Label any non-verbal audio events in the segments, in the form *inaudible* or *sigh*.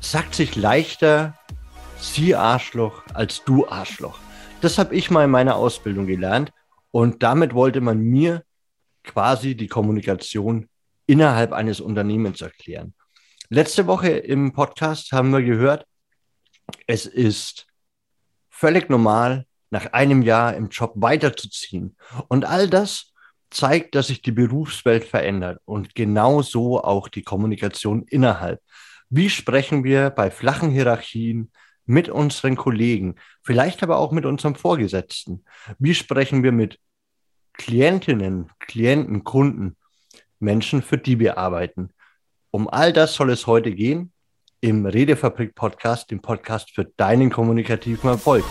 sagt sich leichter sie Arschloch als du Arschloch. Das habe ich mal in meiner Ausbildung gelernt und damit wollte man mir quasi die Kommunikation innerhalb eines Unternehmens erklären. Letzte Woche im Podcast haben wir gehört, es ist völlig normal, nach einem Jahr im Job weiterzuziehen. Und all das zeigt, dass sich die Berufswelt verändert und genauso auch die Kommunikation innerhalb. Wie sprechen wir bei flachen Hierarchien mit unseren Kollegen, vielleicht aber auch mit unserem Vorgesetzten? Wie sprechen wir mit Klientinnen, Klienten, Kunden, Menschen, für die wir arbeiten? Um all das soll es heute gehen im Redefabrik Podcast, dem Podcast für deinen kommunikativen Erfolg.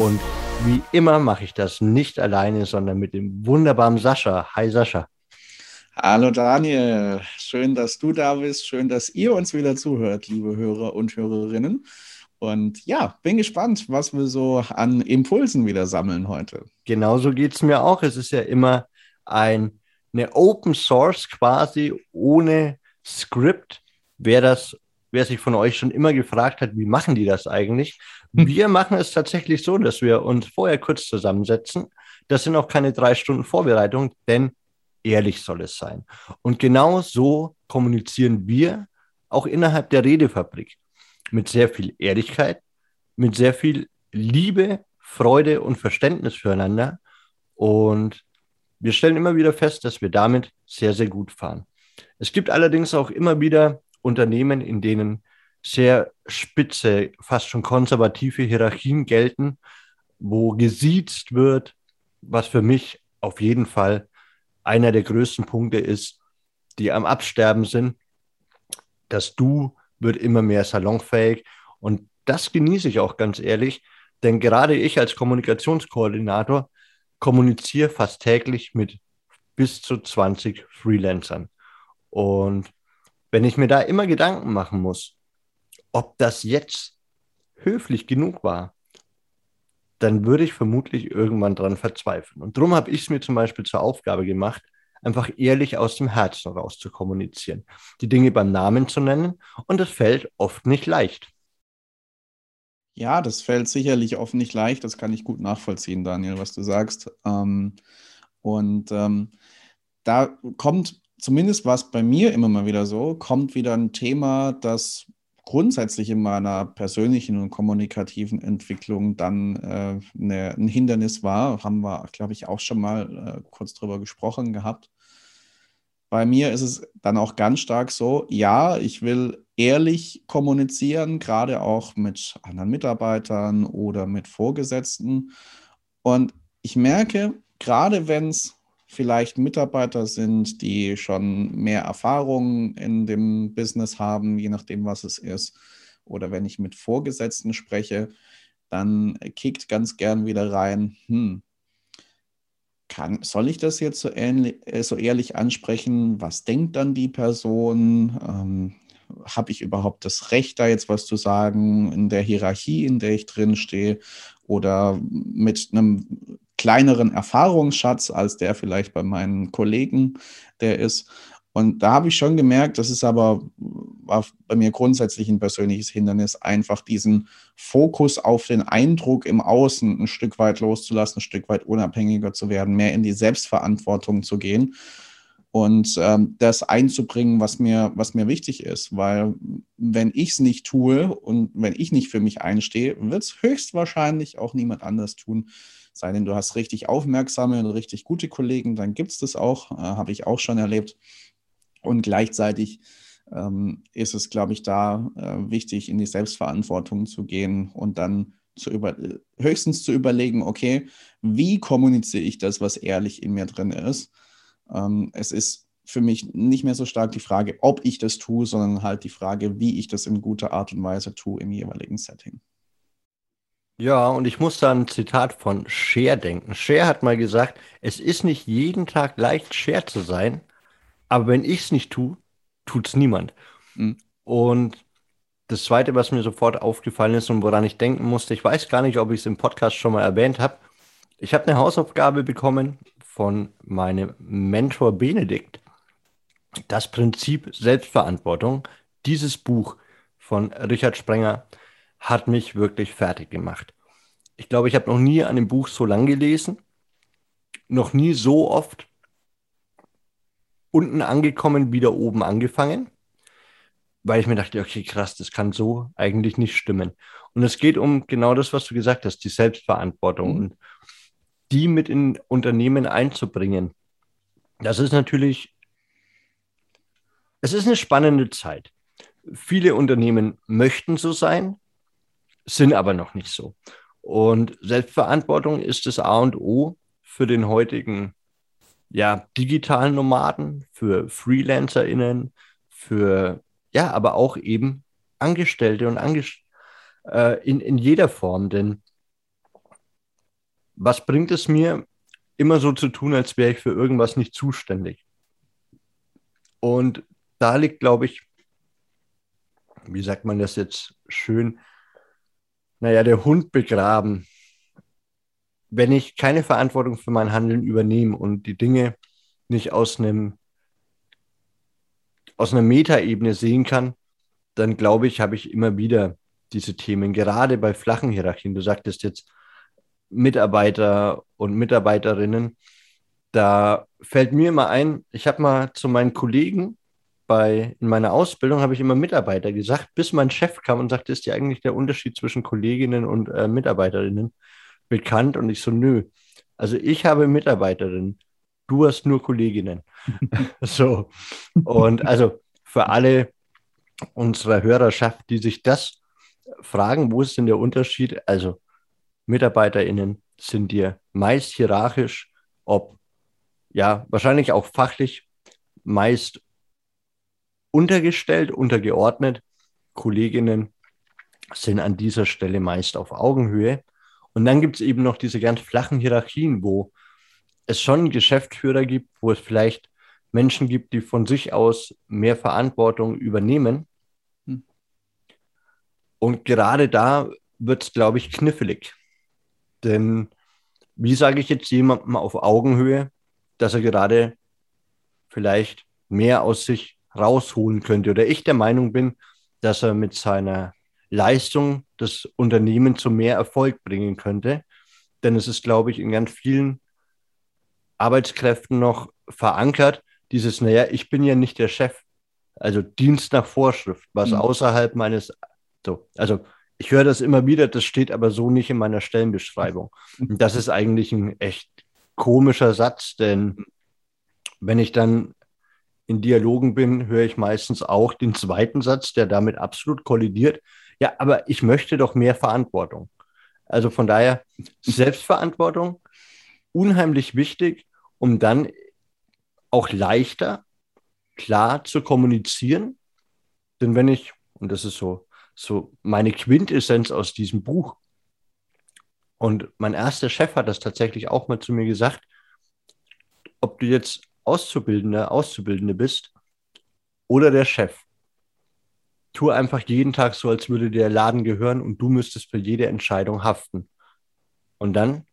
Und wie immer mache ich das nicht alleine, sondern mit dem wunderbaren Sascha. Hi Sascha. Hallo Daniel, schön, dass du da bist, schön, dass ihr uns wieder zuhört, liebe Hörer und Hörerinnen. Und ja, bin gespannt, was wir so an Impulsen wieder sammeln heute. Genauso geht es mir auch. Es ist ja immer ein, eine Open Source quasi ohne Skript. Wer das, wer sich von euch schon immer gefragt hat, wie machen die das eigentlich? Hm. Wir machen es tatsächlich so, dass wir uns vorher kurz zusammensetzen. Das sind auch keine drei Stunden Vorbereitung, denn ehrlich soll es sein. Und genau so kommunizieren wir auch innerhalb der Redefabrik. Mit sehr viel Ehrlichkeit, mit sehr viel Liebe, Freude und Verständnis füreinander. Und wir stellen immer wieder fest, dass wir damit sehr, sehr gut fahren. Es gibt allerdings auch immer wieder Unternehmen, in denen sehr spitze, fast schon konservative Hierarchien gelten, wo gesiezt wird, was für mich auf jeden Fall einer der größten Punkte ist, die am Absterben sind. Das Du wird immer mehr salonfähig und das genieße ich auch ganz ehrlich, denn gerade ich als Kommunikationskoordinator kommuniziere fast täglich mit bis zu 20 Freelancern. Und wenn ich mir da immer Gedanken machen muss, ob das jetzt höflich genug war, dann würde ich vermutlich irgendwann dran verzweifeln. Und darum habe ich es mir zum Beispiel zur Aufgabe gemacht, einfach ehrlich aus dem Herzen raus zu kommunizieren, die Dinge beim Namen zu nennen. Und das fällt oft nicht leicht. Ja, das fällt sicherlich oft nicht leicht. Das kann ich gut nachvollziehen, Daniel, was du sagst. Ähm, und ähm, da kommt zumindest was bei mir immer mal wieder so, kommt wieder ein Thema, das grundsätzlich in meiner persönlichen und kommunikativen Entwicklung dann äh, eine, ein Hindernis war. Haben wir, glaube ich, auch schon mal äh, kurz drüber gesprochen gehabt. Bei mir ist es dann auch ganz stark so, ja, ich will ehrlich kommunizieren, gerade auch mit anderen Mitarbeitern oder mit Vorgesetzten. Und ich merke, gerade wenn es vielleicht Mitarbeiter sind, die schon mehr Erfahrung in dem Business haben, je nachdem, was es ist. Oder wenn ich mit Vorgesetzten spreche, dann kickt ganz gern wieder rein, hm, kann, soll ich das jetzt so, ähnlich, äh, so ehrlich ansprechen? Was denkt dann die Person? Ähm, Habe ich überhaupt das Recht, da jetzt was zu sagen in der Hierarchie, in der ich drin stehe? Oder mit einem kleineren Erfahrungsschatz als der vielleicht bei meinen Kollegen, der ist. Und da habe ich schon gemerkt, das ist aber bei mir grundsätzlich ein persönliches Hindernis, einfach diesen Fokus auf den Eindruck im Außen ein Stück weit loszulassen, ein Stück weit unabhängiger zu werden, mehr in die Selbstverantwortung zu gehen und ähm, das einzubringen, was mir, was mir wichtig ist. Weil wenn ich es nicht tue und wenn ich nicht für mich einstehe, wird es höchstwahrscheinlich auch niemand anders tun sei denn, du hast richtig aufmerksame und richtig gute Kollegen, dann gibt es das auch, äh, habe ich auch schon erlebt. Und gleichzeitig ähm, ist es, glaube ich, da äh, wichtig, in die Selbstverantwortung zu gehen und dann zu über, höchstens zu überlegen, okay, wie kommuniziere ich das, was ehrlich in mir drin ist. Ähm, es ist für mich nicht mehr so stark die Frage, ob ich das tue, sondern halt die Frage, wie ich das in guter Art und Weise tue im jeweiligen Setting. Ja, und ich muss da ein Zitat von Cher denken. Cher hat mal gesagt, es ist nicht jeden Tag leicht, Cher zu sein, aber wenn ich es nicht tue, tut es niemand. Mhm. Und das Zweite, was mir sofort aufgefallen ist und woran ich denken musste, ich weiß gar nicht, ob ich es im Podcast schon mal erwähnt habe. Ich habe eine Hausaufgabe bekommen von meinem Mentor Benedikt. Das Prinzip Selbstverantwortung, dieses Buch von Richard Sprenger, hat mich wirklich fertig gemacht. Ich glaube, ich habe noch nie an dem Buch so lang gelesen, noch nie so oft unten angekommen, wieder oben angefangen, weil ich mir dachte, okay, krass, das kann so eigentlich nicht stimmen. Und es geht um genau das, was du gesagt hast, die Selbstverantwortung mhm. und die mit in Unternehmen einzubringen. Das ist natürlich, es ist eine spannende Zeit. Viele Unternehmen möchten so sein, sind aber noch nicht so. Und Selbstverantwortung ist das A und O für den heutigen ja, digitalen Nomaden, für FreelancerInnen, für ja, aber auch eben Angestellte und Angest äh, in, in jeder Form. Denn was bringt es mir, immer so zu tun, als wäre ich für irgendwas nicht zuständig? Und da liegt, glaube ich, wie sagt man das jetzt schön, naja, der Hund begraben. Wenn ich keine Verantwortung für mein Handeln übernehme und die Dinge nicht aus einem aus einer Metaebene sehen kann, dann glaube ich, habe ich immer wieder diese Themen, gerade bei flachen Hierarchien. Du sagtest jetzt Mitarbeiter und Mitarbeiterinnen. Da fällt mir immer ein, ich habe mal zu meinen Kollegen bei, in meiner Ausbildung habe ich immer Mitarbeiter gesagt, bis mein Chef kam und sagte, ist dir eigentlich der Unterschied zwischen Kolleginnen und äh, Mitarbeiterinnen bekannt? Und ich so, nö. Also ich habe Mitarbeiterinnen, du hast nur Kolleginnen. *laughs* so. Und also für alle unserer Hörerschaft, die sich das fragen, wo ist denn der Unterschied? Also MitarbeiterInnen sind dir meist hierarchisch, ob ja, wahrscheinlich auch fachlich meist untergestellt, untergeordnet. Kolleginnen sind an dieser Stelle meist auf Augenhöhe. Und dann gibt es eben noch diese ganz flachen Hierarchien, wo es schon Geschäftsführer gibt, wo es vielleicht Menschen gibt, die von sich aus mehr Verantwortung übernehmen. Hm. Und gerade da wird es, glaube ich, knifflig. Denn wie sage ich jetzt jemandem auf Augenhöhe, dass er gerade vielleicht mehr aus sich rausholen könnte oder ich der Meinung bin, dass er mit seiner Leistung das Unternehmen zu mehr Erfolg bringen könnte. Denn es ist, glaube ich, in ganz vielen Arbeitskräften noch verankert, dieses, naja, ich bin ja nicht der Chef. Also Dienst nach Vorschrift, was mhm. außerhalb meines, so, also ich höre das immer wieder, das steht aber so nicht in meiner Stellenbeschreibung. *laughs* Und das ist eigentlich ein echt komischer Satz, denn wenn ich dann in Dialogen bin, höre ich meistens auch den zweiten Satz, der damit absolut kollidiert. Ja, aber ich möchte doch mehr Verantwortung. Also von daher *laughs* Selbstverantwortung, unheimlich wichtig, um dann auch leichter, klar zu kommunizieren. Denn wenn ich, und das ist so, so meine Quintessenz aus diesem Buch, und mein erster Chef hat das tatsächlich auch mal zu mir gesagt, ob du jetzt Auszubildender, Auszubildende bist oder der Chef. Tu einfach jeden Tag so, als würde der Laden gehören und du müsstest für jede Entscheidung haften. Und dann,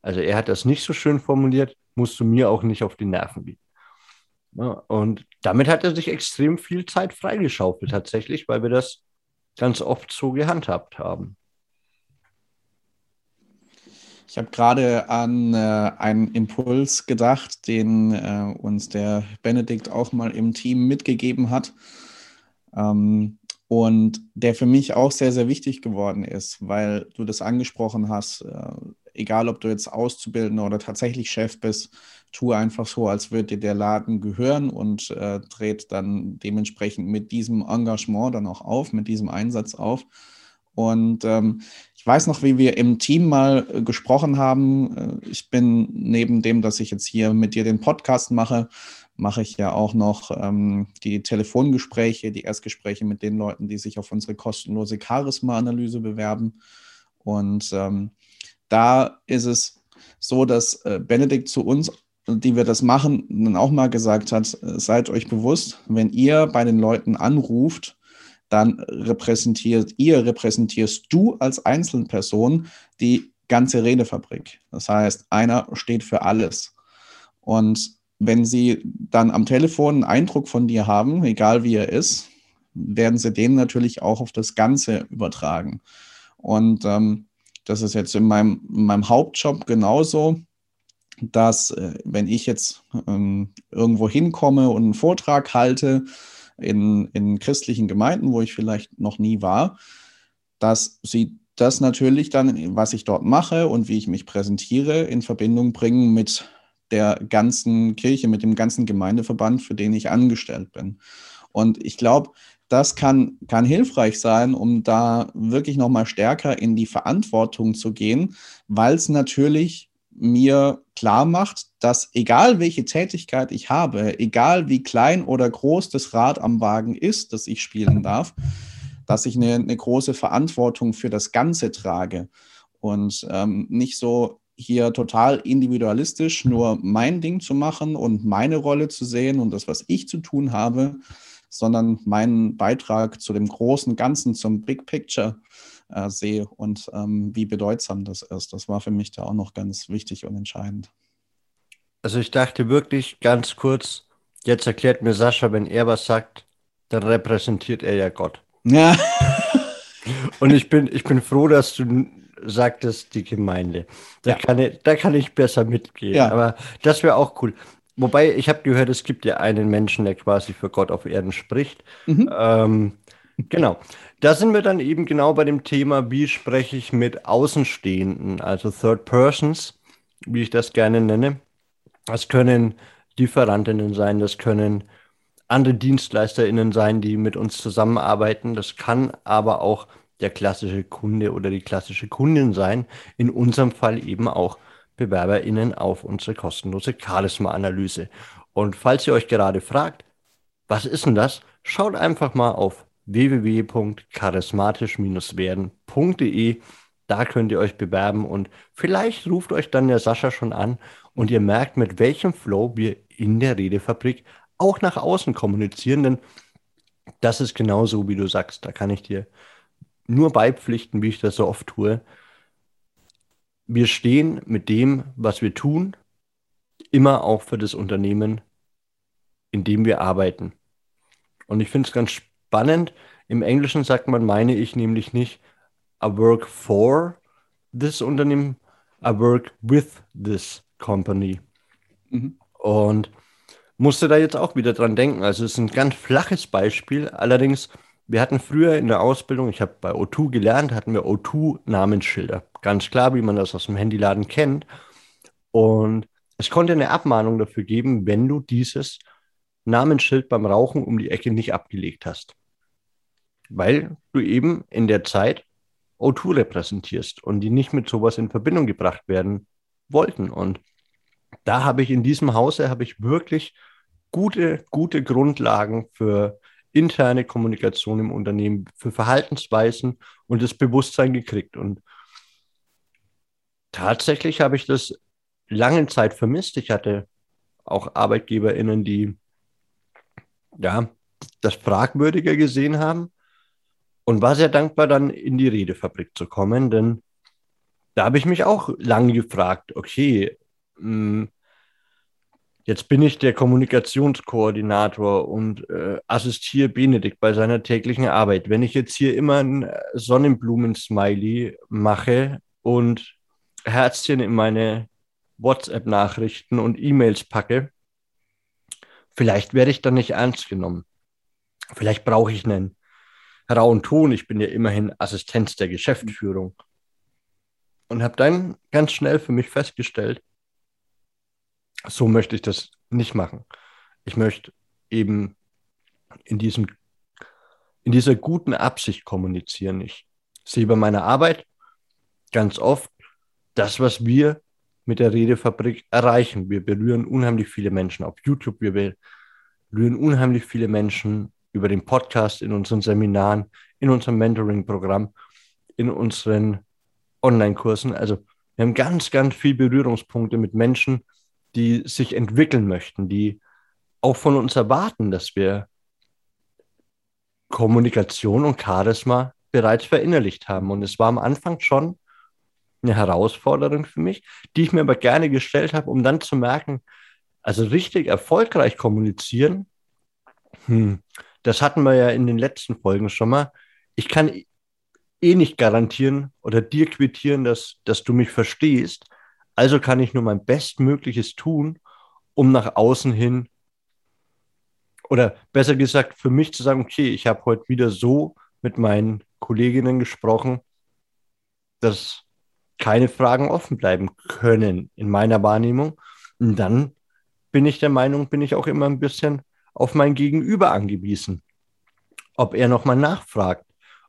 also er hat das nicht so schön formuliert, musst du mir auch nicht auf die Nerven gehen. Ja, und damit hat er sich extrem viel Zeit freigeschaufelt tatsächlich, weil wir das ganz oft so gehandhabt haben. Ich habe gerade an äh, einen Impuls gedacht, den äh, uns der Benedikt auch mal im Team mitgegeben hat ähm, und der für mich auch sehr, sehr wichtig geworden ist, weil du das angesprochen hast. Äh, egal, ob du jetzt Auszubildender oder tatsächlich Chef bist, tu einfach so, als würde dir der Laden gehören und äh, dreht dann dementsprechend mit diesem Engagement dann auch auf, mit diesem Einsatz auf. Und ähm, ich weiß noch, wie wir im Team mal äh, gesprochen haben. Äh, ich bin neben dem, dass ich jetzt hier mit dir den Podcast mache, mache ich ja auch noch ähm, die Telefongespräche, die Erstgespräche mit den Leuten, die sich auf unsere kostenlose Charisma-Analyse bewerben. Und ähm, da ist es so, dass äh, Benedikt zu uns, die wir das machen, dann auch mal gesagt hat, äh, seid euch bewusst, wenn ihr bei den Leuten anruft, dann repräsentiert ihr, repräsentierst du als Einzelperson die ganze Redefabrik. Das heißt, einer steht für alles. Und wenn sie dann am Telefon einen Eindruck von dir haben, egal wie er ist, werden sie den natürlich auch auf das Ganze übertragen. Und ähm, das ist jetzt in meinem, in meinem Hauptjob genauso, dass äh, wenn ich jetzt ähm, irgendwo hinkomme und einen Vortrag halte in, in christlichen Gemeinden, wo ich vielleicht noch nie war, dass sie das natürlich dann, was ich dort mache und wie ich mich präsentiere, in Verbindung bringen mit der ganzen Kirche, mit dem ganzen Gemeindeverband, für den ich angestellt bin. Und ich glaube, das kann, kann hilfreich sein, um da wirklich nochmal stärker in die Verantwortung zu gehen, weil es natürlich mir klar macht, dass egal welche Tätigkeit ich habe, egal wie klein oder groß das Rad am Wagen ist, das ich spielen darf, dass ich eine, eine große Verantwortung für das Ganze trage. Und ähm, nicht so hier total individualistisch nur mein Ding zu machen und meine Rolle zu sehen und das, was ich zu tun habe, sondern meinen Beitrag zu dem großen Ganzen, zum Big Picture äh, sehe und ähm, wie bedeutsam das ist. Das war für mich da auch noch ganz wichtig und entscheidend. Also ich dachte wirklich ganz kurz, jetzt erklärt mir Sascha, wenn er was sagt, dann repräsentiert er ja Gott. Ja. *laughs* und ich bin, ich bin froh, dass du sagtest, die Gemeinde. Da, ja. kann, ich, da kann ich besser mitgehen. Ja. Aber das wäre auch cool. Wobei, ich habe gehört, es gibt ja einen Menschen, der quasi für Gott auf Erden spricht. Mhm. Ähm, genau. Da sind wir dann eben genau bei dem Thema, wie spreche ich mit Außenstehenden, also Third Persons, wie ich das gerne nenne. Das können Lieferantinnen sein, das können andere DienstleisterInnen sein, die mit uns zusammenarbeiten. Das kann aber auch der klassische Kunde oder die klassische Kundin sein. In unserem Fall eben auch BewerberInnen auf unsere kostenlose Charisma-Analyse. Und falls ihr euch gerade fragt, was ist denn das? Schaut einfach mal auf www.charismatisch-werden.de. Da könnt ihr euch bewerben und vielleicht ruft euch dann der Sascha schon an und ihr merkt, mit welchem Flow wir in der Redefabrik auch nach außen kommunizieren, denn das ist genau so, wie du sagst. Da kann ich dir nur beipflichten, wie ich das so oft tue. Wir stehen mit dem, was wir tun, immer auch für das Unternehmen, in dem wir arbeiten. Und ich finde es ganz spannend. Im Englischen sagt man, meine ich nämlich nicht, I work for this Unternehmen, I work with this company. Mhm. Und musste da jetzt auch wieder dran denken. Also es ist ein ganz flaches Beispiel. Allerdings wir hatten früher in der Ausbildung, ich habe bei O2 gelernt, hatten wir O2-Namensschilder. Ganz klar, wie man das aus dem Handyladen kennt. Und es konnte eine Abmahnung dafür geben, wenn du dieses Namensschild beim Rauchen um die Ecke nicht abgelegt hast. Weil du eben in der Zeit O2 repräsentierst und die nicht mit sowas in Verbindung gebracht werden wollten. Und da habe ich in diesem Hause habe ich wirklich gute, gute Grundlagen für interne Kommunikation im Unternehmen, für Verhaltensweisen und das Bewusstsein gekriegt. Und tatsächlich habe ich das lange Zeit vermisst. Ich hatte auch ArbeitgeberInnen, die ja, das fragwürdiger gesehen haben und war sehr dankbar, dann in die Redefabrik zu kommen, denn da habe ich mich auch lange gefragt, okay, mh, hm, Jetzt bin ich der Kommunikationskoordinator und äh, assistiere Benedikt bei seiner täglichen Arbeit. Wenn ich jetzt hier immer ein Sonnenblumen-Smiley mache und Herzchen in meine WhatsApp-Nachrichten und E-Mails packe, vielleicht werde ich dann nicht ernst genommen. Vielleicht brauche ich einen rauen Ton. Ich bin ja immerhin Assistenz der Geschäftsführung. Und habe dann ganz schnell für mich festgestellt, so möchte ich das nicht machen. Ich möchte eben in, diesem, in dieser guten Absicht kommunizieren. Ich sehe bei meiner Arbeit ganz oft das, was wir mit der Redefabrik erreichen. Wir berühren unheimlich viele Menschen auf YouTube, wir berühren unheimlich viele Menschen über den Podcast, in unseren Seminaren, in unserem Mentoring-Programm, in unseren Online-Kursen. Also wir haben ganz, ganz viele Berührungspunkte mit Menschen, die sich entwickeln möchten, die auch von uns erwarten, dass wir Kommunikation und Charisma bereits verinnerlicht haben. Und es war am Anfang schon eine Herausforderung für mich, die ich mir aber gerne gestellt habe, um dann zu merken, Also richtig erfolgreich kommunizieren, hm, das hatten wir ja in den letzten Folgen schon mal. Ich kann eh nicht garantieren oder dir quittieren, dass, dass du mich verstehst. Also kann ich nur mein Bestmögliches tun, um nach außen hin oder besser gesagt für mich zu sagen, okay, ich habe heute wieder so mit meinen Kolleginnen gesprochen, dass keine Fragen offen bleiben können in meiner Wahrnehmung. Und dann bin ich der Meinung, bin ich auch immer ein bisschen auf mein Gegenüber angewiesen. Ob er nochmal nachfragt,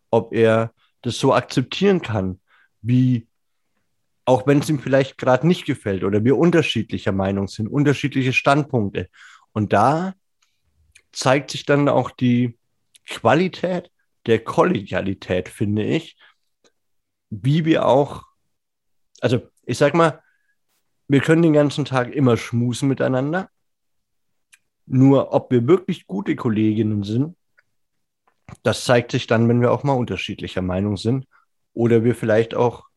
ob er das so akzeptieren kann, wie, auch wenn es ihm vielleicht gerade nicht gefällt oder wir unterschiedlicher Meinung sind, unterschiedliche Standpunkte. Und da zeigt sich dann auch die Qualität der Kollegialität, finde ich, wie wir auch, also ich sag mal, wir können den ganzen Tag immer schmusen miteinander, nur ob wir wirklich gute Kolleginnen sind, das zeigt sich dann, wenn wir auch mal unterschiedlicher Meinung sind oder wir vielleicht auch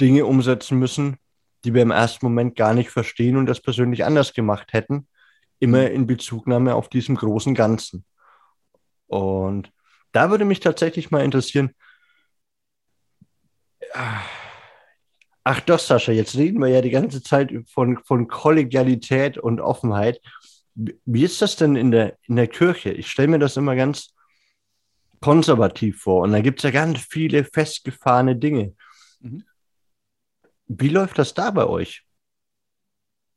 Dinge umsetzen müssen, die wir im ersten Moment gar nicht verstehen und das persönlich anders gemacht hätten, immer in Bezugnahme auf diesem großen Ganzen. Und da würde mich tatsächlich mal interessieren, ach doch, Sascha, jetzt reden wir ja die ganze Zeit von, von Kollegialität und Offenheit. Wie ist das denn in der, in der Kirche? Ich stelle mir das immer ganz konservativ vor und da gibt es ja ganz viele festgefahrene Dinge. Mhm. Wie läuft das da bei euch?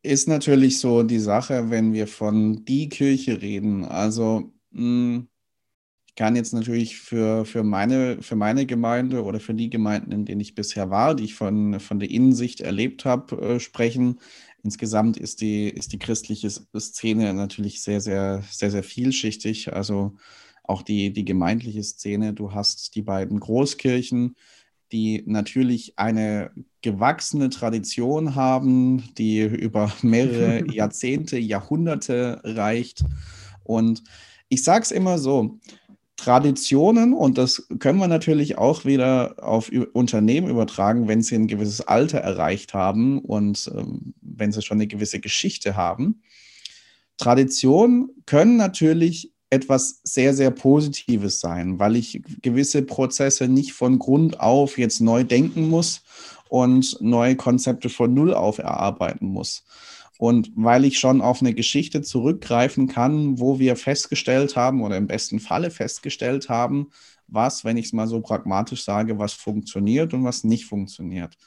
Ist natürlich so die Sache, wenn wir von die Kirche reden. Also, mh, hm, ich kann jetzt natürlich für, für, meine, für meine Gemeinde oder für die Gemeinden, in denen ich bisher war, die ich von, von der Innensicht erlebt habe, äh, sprechen. Insgesamt ist die, ist die christliche Szene natürlich sehr, sehr, sehr, sehr vielschichtig. Also auch die, die gemeindliche Szene. Du hast die beiden Großkirchen, die natürlich eine gewachsene Tradition haben, die über mehrere *laughs* Jahrzehnte, Jahrhunderte reicht. Und ich sage es immer so, Traditionen, und das können wir natürlich auch wieder auf Unternehmen übertragen, wenn sie ein gewisses Alter erreicht haben und ähm, wenn sie schon eine gewisse Geschichte haben. Traditionen können natürlich etwas sehr, sehr Positives sein, weil ich gewisse Prozesse nicht von Grund auf jetzt neu denken muss und neue Konzepte von Null auf erarbeiten muss. Und weil ich schon auf eine Geschichte zurückgreifen kann, wo wir festgestellt haben oder im besten Falle festgestellt haben, was, wenn ich es mal so pragmatisch sage, was funktioniert und was nicht funktioniert.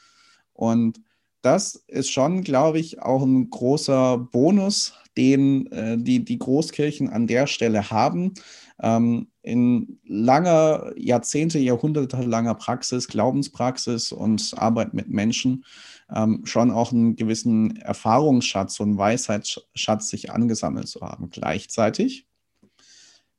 Und das ist schon, glaube ich, auch ein großer Bonus, den äh, die, die Großkirchen an der Stelle haben. Ähm, in langer, Jahrzehnte, Jahrhunderte langer Praxis, Glaubenspraxis und Arbeit mit Menschen ähm, schon auch einen gewissen Erfahrungsschatz und Weisheitsschatz sich angesammelt zu haben. Gleichzeitig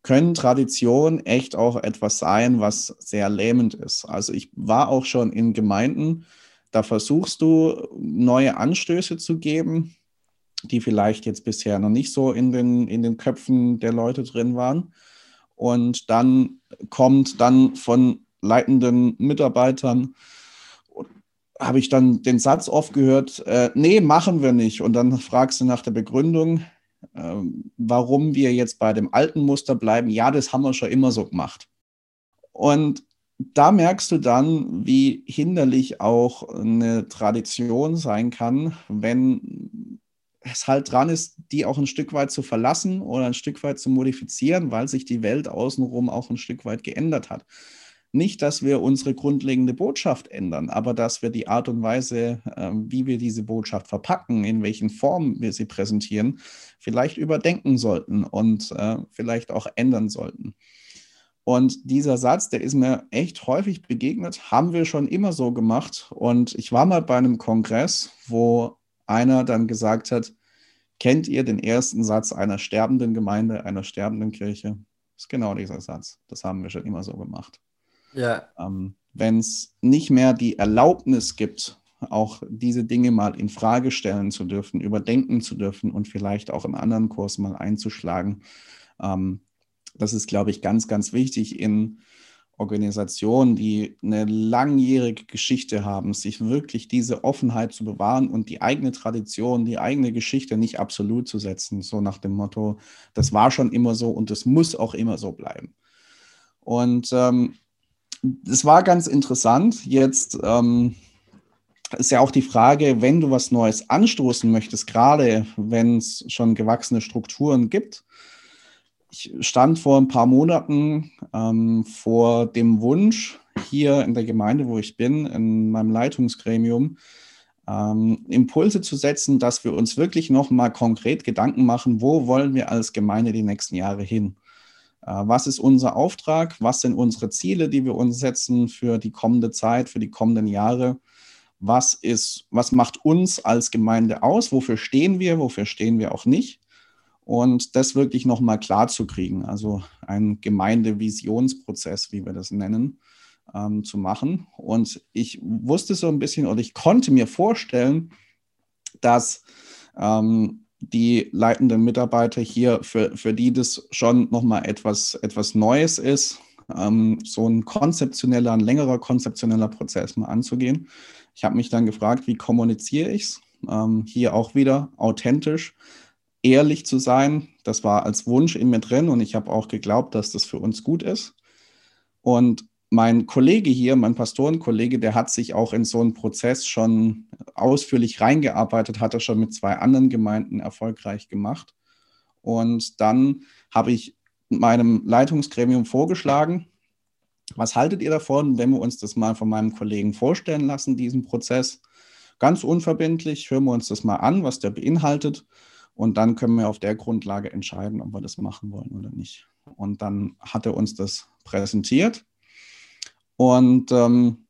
können Traditionen echt auch etwas sein, was sehr lähmend ist. Also ich war auch schon in Gemeinden, da versuchst du neue Anstöße zu geben, die vielleicht jetzt bisher noch nicht so in den, in den Köpfen der Leute drin waren. Und dann kommt dann von leitenden Mitarbeitern, habe ich dann den Satz oft gehört, äh, nee, machen wir nicht. Und dann fragst du nach der Begründung, äh, warum wir jetzt bei dem alten Muster bleiben. Ja, das haben wir schon immer so gemacht. Und da merkst du dann, wie hinderlich auch eine Tradition sein kann, wenn es halt dran ist, die auch ein Stück weit zu verlassen oder ein Stück weit zu modifizieren, weil sich die Welt außenrum auch ein Stück weit geändert hat. Nicht, dass wir unsere grundlegende Botschaft ändern, aber dass wir die Art und Weise, äh, wie wir diese Botschaft verpacken, in welchen Formen wir sie präsentieren, vielleicht überdenken sollten und äh, vielleicht auch ändern sollten. Und dieser Satz, der ist mir echt häufig begegnet, haben wir schon immer so gemacht. Und ich war mal bei einem Kongress, wo einer dann gesagt hat, kennt ihr den ersten Satz einer sterbenden Gemeinde, einer sterbenden Kirche? Das ist genau dieser Satz. Das haben wir schon immer so gemacht. Ja. Ähm, Wenn es nicht mehr die Erlaubnis gibt, auch diese Dinge mal in Frage stellen zu dürfen, überdenken zu dürfen und vielleicht auch einen anderen Kurs mal einzuschlagen. Ähm, das ist, glaube ich, ganz, ganz wichtig in Organisationen, die eine langjährige Geschichte haben, sich wirklich diese Offenheit zu bewahren und die eigene Tradition, die eigene Geschichte nicht absolut zu setzen, so nach dem Motto, das war schon immer so und es muss auch immer so bleiben. Und ähm, es war ganz interessant. Jetzt ähm, ist ja auch die Frage, wenn du was Neues anstoßen möchtest, gerade wenn es schon gewachsene Strukturen gibt, ich stand vor ein paar Monaten ähm, vor dem Wunsch, hier in der Gemeinde, wo ich bin, in meinem Leitungsgremium, ähm, Impulse zu setzen, dass wir uns wirklich nochmal konkret Gedanken machen, wo wollen wir als Gemeinde die nächsten Jahre hin? Äh, was ist unser Auftrag? Was sind unsere Ziele, die wir uns setzen für die kommende Zeit, für die kommenden Jahre? Was ist, was macht uns als Gemeinde aus? Wofür stehen wir? Wofür stehen wir auch nicht? Und das wirklich nochmal klar zu kriegen, also ein Gemeindevisionsprozess, wie wir das nennen, ähm, zu machen. Und ich wusste so ein bisschen oder ich konnte mir vorstellen, dass ähm, die leitenden Mitarbeiter hier, für, für die das schon nochmal etwas, etwas Neues ist, ähm, so ein konzeptioneller, ein längerer konzeptioneller Prozess mal anzugehen. Ich habe mich dann gefragt, wie kommuniziere ich es? Ähm, hier auch wieder authentisch ehrlich zu sein. Das war als Wunsch in mir drin und ich habe auch geglaubt, dass das für uns gut ist. Und mein Kollege hier, mein Pastorenkollege, der hat sich auch in so einen Prozess schon ausführlich reingearbeitet, hat er schon mit zwei anderen Gemeinden erfolgreich gemacht. Und dann habe ich meinem Leitungsgremium vorgeschlagen, was haltet ihr davon, wenn wir uns das mal von meinem Kollegen vorstellen lassen, diesen Prozess? Ganz unverbindlich, hören wir uns das mal an, was der beinhaltet. Und dann können wir auf der Grundlage entscheiden, ob wir das machen wollen oder nicht. Und dann hat er uns das präsentiert. Und ähm,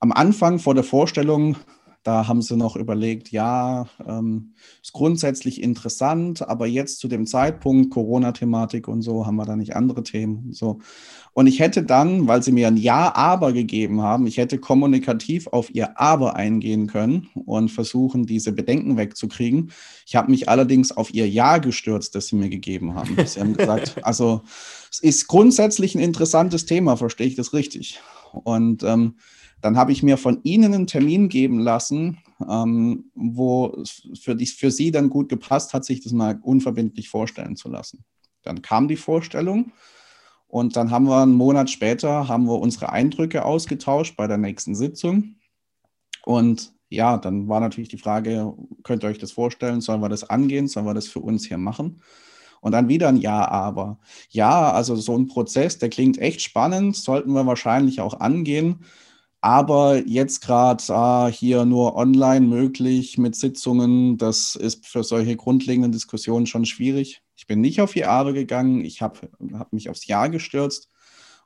am Anfang vor der Vorstellung da haben sie noch überlegt, ja, ähm, ist grundsätzlich interessant, aber jetzt zu dem Zeitpunkt Corona-Thematik und so haben wir da nicht andere Themen und so. Und ich hätte dann, weil sie mir ein Ja, aber gegeben haben, ich hätte kommunikativ auf ihr Aber eingehen können und versuchen, diese Bedenken wegzukriegen. Ich habe mich allerdings auf ihr Ja gestürzt, das sie mir gegeben haben. Sie haben gesagt, *laughs* also es ist grundsätzlich ein interessantes Thema, verstehe ich das richtig? Und ähm, dann habe ich mir von Ihnen einen Termin geben lassen, ähm, wo es für, die, für Sie dann gut gepasst hat, sich das mal unverbindlich vorstellen zu lassen. Dann kam die Vorstellung und dann haben wir einen Monat später haben wir unsere Eindrücke ausgetauscht bei der nächsten Sitzung. Und ja, dann war natürlich die Frage, könnt ihr euch das vorstellen, sollen wir das angehen, sollen wir das für uns hier machen? Und dann wieder ein Ja, aber. Ja, also so ein Prozess, der klingt echt spannend, sollten wir wahrscheinlich auch angehen. Aber jetzt gerade ah, hier nur online möglich mit Sitzungen, das ist für solche grundlegenden Diskussionen schon schwierig. Ich bin nicht auf die Arbe gegangen, ich habe hab mich aufs Ja gestürzt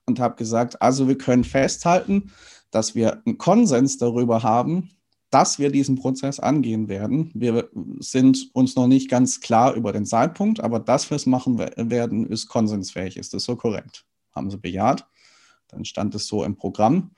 und habe gesagt, also wir können festhalten, dass wir einen Konsens darüber haben, dass wir diesen Prozess angehen werden. Wir sind uns noch nicht ganz klar über den Zeitpunkt, aber dass wir es machen werden, ist konsensfähig. Ist das so korrekt? Haben sie bejaht. Dann stand es so im Programm.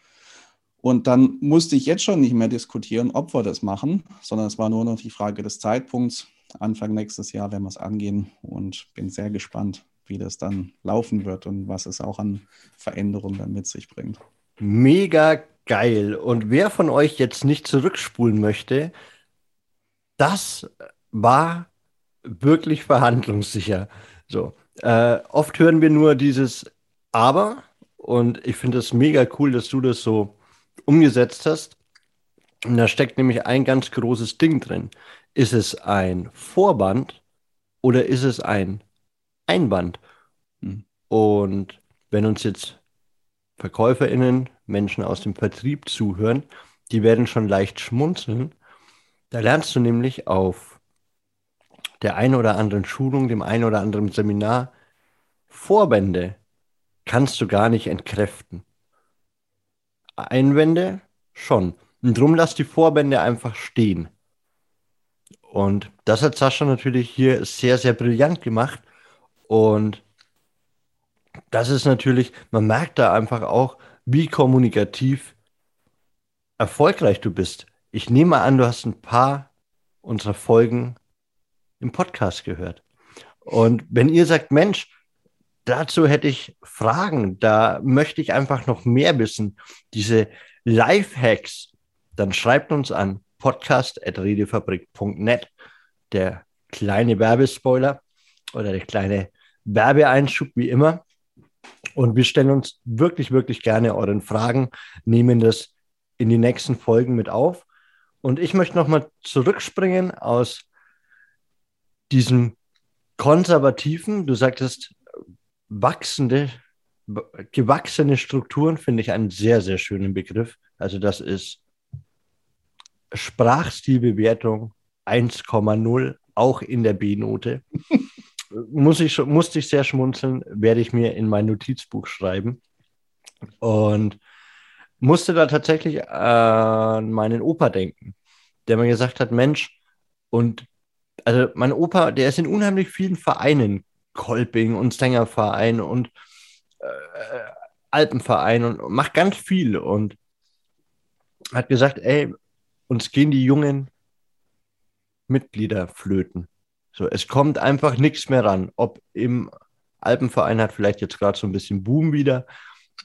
Und dann musste ich jetzt schon nicht mehr diskutieren, ob wir das machen, sondern es war nur noch die Frage des Zeitpunkts. Anfang nächstes Jahr werden wir es angehen und bin sehr gespannt, wie das dann laufen wird und was es auch an Veränderungen dann mit sich bringt. Mega geil. Und wer von euch jetzt nicht zurückspulen möchte, das war wirklich verhandlungssicher. So, äh, oft hören wir nur dieses Aber und ich finde es mega cool, dass du das so umgesetzt hast. Und da steckt nämlich ein ganz großes Ding drin. Ist es ein Vorband oder ist es ein Einband? Hm. Und wenn uns jetzt VerkäuferInnen, Menschen aus dem Vertrieb zuhören, die werden schon leicht schmunzeln. Da lernst du nämlich auf der einen oder anderen Schulung, dem einen oder anderen Seminar, Vorbände kannst du gar nicht entkräften. Einwände schon. Und drum lass die Vorbände einfach stehen. Und das hat Sascha natürlich hier sehr, sehr brillant gemacht. Und das ist natürlich, man merkt da einfach auch, wie kommunikativ erfolgreich du bist. Ich nehme an, du hast ein paar unserer Folgen im Podcast gehört. Und wenn ihr sagt, Mensch, dazu hätte ich Fragen. Da möchte ich einfach noch mehr wissen. Diese Lifehacks, dann schreibt uns an podcast.redefabrik.net. Der kleine Werbespoiler oder der kleine Werbeeinschub wie immer. Und wir stellen uns wirklich, wirklich gerne euren Fragen, nehmen das in die nächsten Folgen mit auf. Und ich möchte nochmal zurückspringen aus diesem konservativen, du sagtest, wachsende, gewachsene Strukturen, finde ich einen sehr, sehr schönen Begriff. Also das ist Sprachstilbewertung 1,0, auch in der B-Note. *laughs* Muss ich, musste ich sehr schmunzeln, werde ich mir in mein Notizbuch schreiben. Und musste da tatsächlich an meinen Opa denken, der mir gesagt hat, Mensch, und also mein Opa, der ist in unheimlich vielen Vereinen, Kolping und Stängerverein und äh, Alpenverein und macht ganz viel und hat gesagt, ey, uns gehen die jungen Mitglieder flöten. So, es kommt einfach nichts mehr ran. Ob im Alpenverein hat vielleicht jetzt gerade so ein bisschen Boom wieder,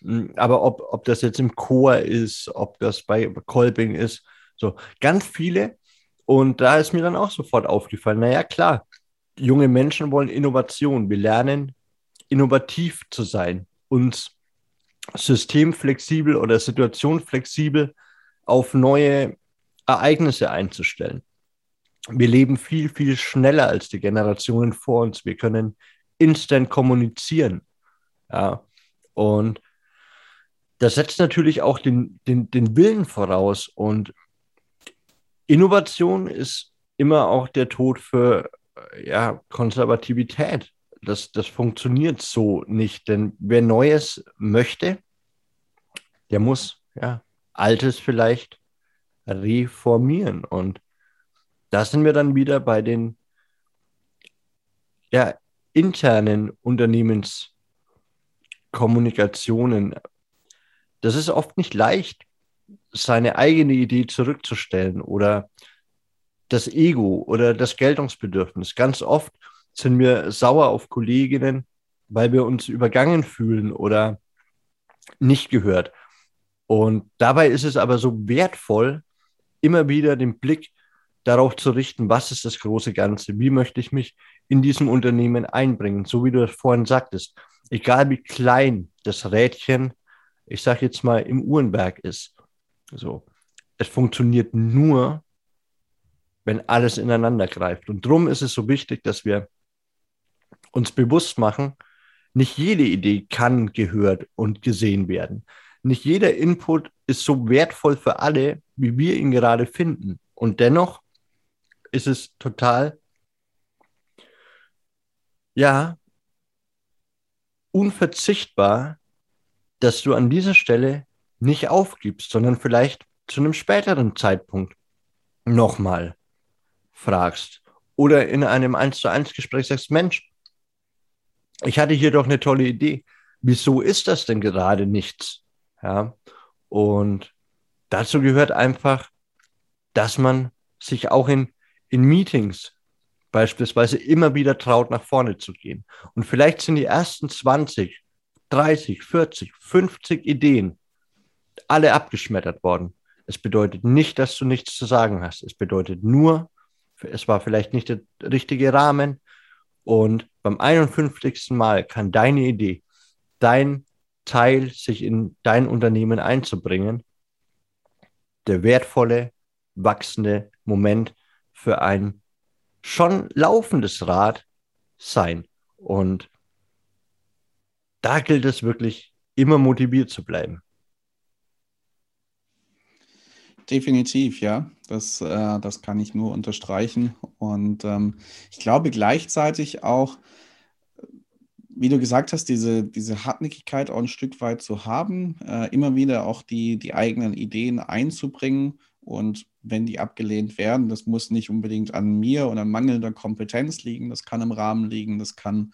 hm, aber ob, ob das jetzt im Chor ist, ob das bei Kolping ist, so ganz viele. Und da ist mir dann auch sofort aufgefallen, naja, klar, junge Menschen wollen Innovation. Wir lernen, innovativ zu sein, uns systemflexibel oder situationflexibel auf neue Ereignisse einzustellen. Wir leben viel, viel schneller als die Generationen vor uns. Wir können instant kommunizieren. Ja. Und das setzt natürlich auch den, den, den Willen voraus. Und Innovation ist immer auch der Tod für ja, Konservativität. Das, das funktioniert so nicht, denn wer Neues möchte, der muss ja Altes vielleicht reformieren. Und da sind wir dann wieder bei den ja, internen Unternehmenskommunikationen. Das ist oft nicht leicht, seine eigene Idee zurückzustellen oder das Ego oder das Geltungsbedürfnis. Ganz oft sind wir sauer auf Kolleginnen, weil wir uns übergangen fühlen oder nicht gehört. Und dabei ist es aber so wertvoll, immer wieder den Blick darauf zu richten, was ist das große Ganze, wie möchte ich mich in diesem Unternehmen einbringen, so wie du es vorhin sagtest. Egal wie klein das Rädchen, ich sage jetzt mal, im Uhrenberg ist. So. Es funktioniert nur, wenn alles ineinander greift. Und darum ist es so wichtig, dass wir uns bewusst machen, nicht jede Idee kann gehört und gesehen werden. Nicht jeder Input ist so wertvoll für alle, wie wir ihn gerade finden. Und dennoch ist es total, ja, unverzichtbar, dass du an dieser Stelle nicht aufgibst, sondern vielleicht zu einem späteren Zeitpunkt nochmal fragst oder in einem 1 zu 1 Gespräch sagst, Mensch, ich hatte hier doch eine tolle Idee. Wieso ist das denn gerade nichts? Ja, und dazu gehört einfach, dass man sich auch in, in Meetings beispielsweise immer wieder traut, nach vorne zu gehen. Und vielleicht sind die ersten 20, 30, 40, 50 Ideen alle abgeschmettert worden. Es bedeutet nicht, dass du nichts zu sagen hast. Es bedeutet nur, es war vielleicht nicht der richtige Rahmen. Und beim 51. Mal kann deine Idee, dein Teil, sich in dein Unternehmen einzubringen, der wertvolle, wachsende Moment für ein schon laufendes Rad sein. Und da gilt es wirklich, immer motiviert zu bleiben. Definitiv, ja. Das, äh, das kann ich nur unterstreichen. Und ähm, ich glaube gleichzeitig auch, wie du gesagt hast, diese, diese Hartnäckigkeit auch ein Stück weit zu haben, äh, immer wieder auch die, die eigenen Ideen einzubringen. Und wenn die abgelehnt werden, das muss nicht unbedingt an mir oder mangelnder Kompetenz liegen, das kann im Rahmen liegen, das kann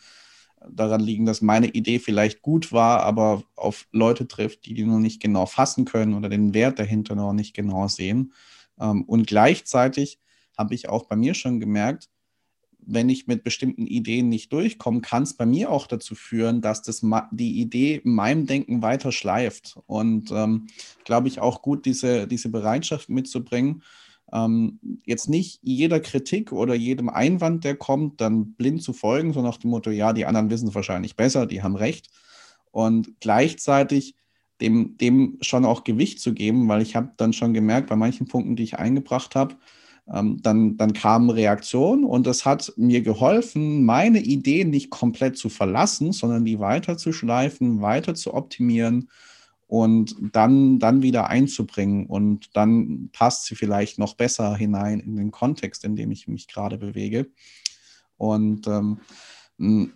daran liegen, dass meine Idee vielleicht gut war, aber auf Leute trifft, die die noch nicht genau fassen können oder den Wert dahinter noch nicht genau sehen. Ähm, und gleichzeitig habe ich auch bei mir schon gemerkt, wenn ich mit bestimmten Ideen nicht durchkomme, kann es bei mir auch dazu führen, dass das die Idee in meinem Denken weiter schleift. Und ähm, glaube ich auch gut, diese, diese Bereitschaft mitzubringen, ähm, jetzt nicht jeder Kritik oder jedem Einwand, der kommt, dann blind zu folgen, so nach dem Motto, ja, die anderen wissen es wahrscheinlich besser, die haben recht. Und gleichzeitig dem, dem schon auch Gewicht zu geben, weil ich habe dann schon gemerkt, bei manchen Punkten, die ich eingebracht habe, ähm, dann, dann kamen Reaktionen und das hat mir geholfen, meine Ideen nicht komplett zu verlassen, sondern die weiter zu schleifen, weiter zu optimieren und dann, dann wieder einzubringen. Und dann passt sie vielleicht noch besser hinein in den Kontext, in dem ich mich gerade bewege. Und ähm,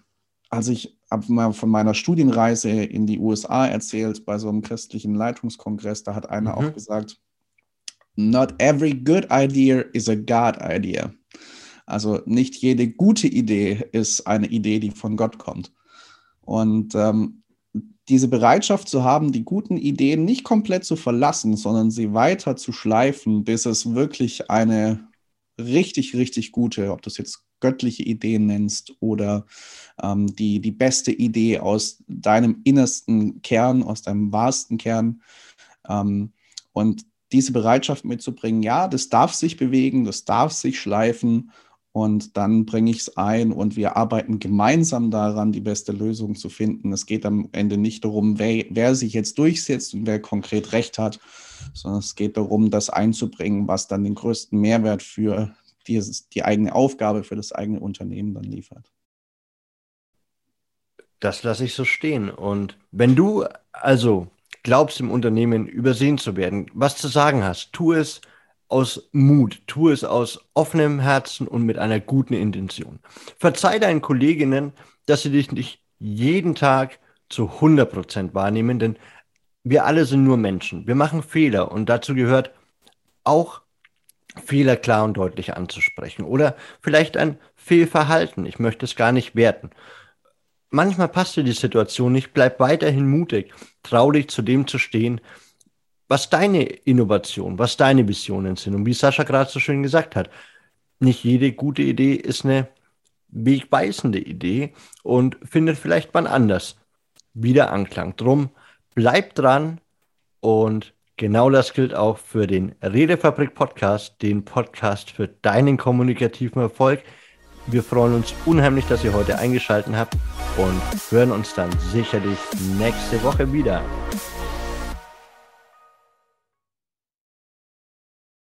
als ich habe mal von meiner Studienreise in die USA erzählt, bei so einem christlichen Leitungskongress, da hat einer mhm. auch gesagt, Not every good idea is a God idea. Also nicht jede gute Idee ist eine Idee, die von Gott kommt. Und ähm, diese Bereitschaft zu haben, die guten Ideen nicht komplett zu verlassen, sondern sie weiter zu schleifen, bis es wirklich eine richtig, richtig gute, ob du es jetzt göttliche Ideen nennst oder ähm, die, die beste Idee aus deinem innersten Kern, aus deinem wahrsten Kern. Ähm, und diese Bereitschaft mitzubringen, ja, das darf sich bewegen, das darf sich schleifen und dann bringe ich es ein und wir arbeiten gemeinsam daran, die beste Lösung zu finden. Es geht am Ende nicht darum, wer, wer sich jetzt durchsetzt und wer konkret recht hat, sondern es geht darum, das einzubringen, was dann den größten Mehrwert für dieses, die eigene Aufgabe, für das eigene Unternehmen dann liefert. Das lasse ich so stehen. Und wenn du also glaubst, im Unternehmen übersehen zu werden, was zu sagen hast, tu es aus Mut, tu es aus offenem Herzen und mit einer guten Intention. Verzeih deinen Kolleginnen, dass sie dich nicht jeden Tag zu 100% wahrnehmen, denn wir alle sind nur Menschen. Wir machen Fehler und dazu gehört auch Fehler klar und deutlich anzusprechen oder vielleicht ein Fehlverhalten. Ich möchte es gar nicht werten. Manchmal passt dir die Situation nicht, bleib weiterhin mutig, trau dich zu dem zu stehen, was deine Innovation, was deine Visionen sind. Und wie Sascha gerade so schön gesagt hat, nicht jede gute Idee ist eine wegweisende Idee und findet vielleicht wann anders wieder Anklang. Drum bleib dran und genau das gilt auch für den Redefabrik Podcast, den Podcast für deinen kommunikativen Erfolg. Wir freuen uns unheimlich, dass ihr heute eingeschaltet habt und hören uns dann sicherlich nächste Woche wieder.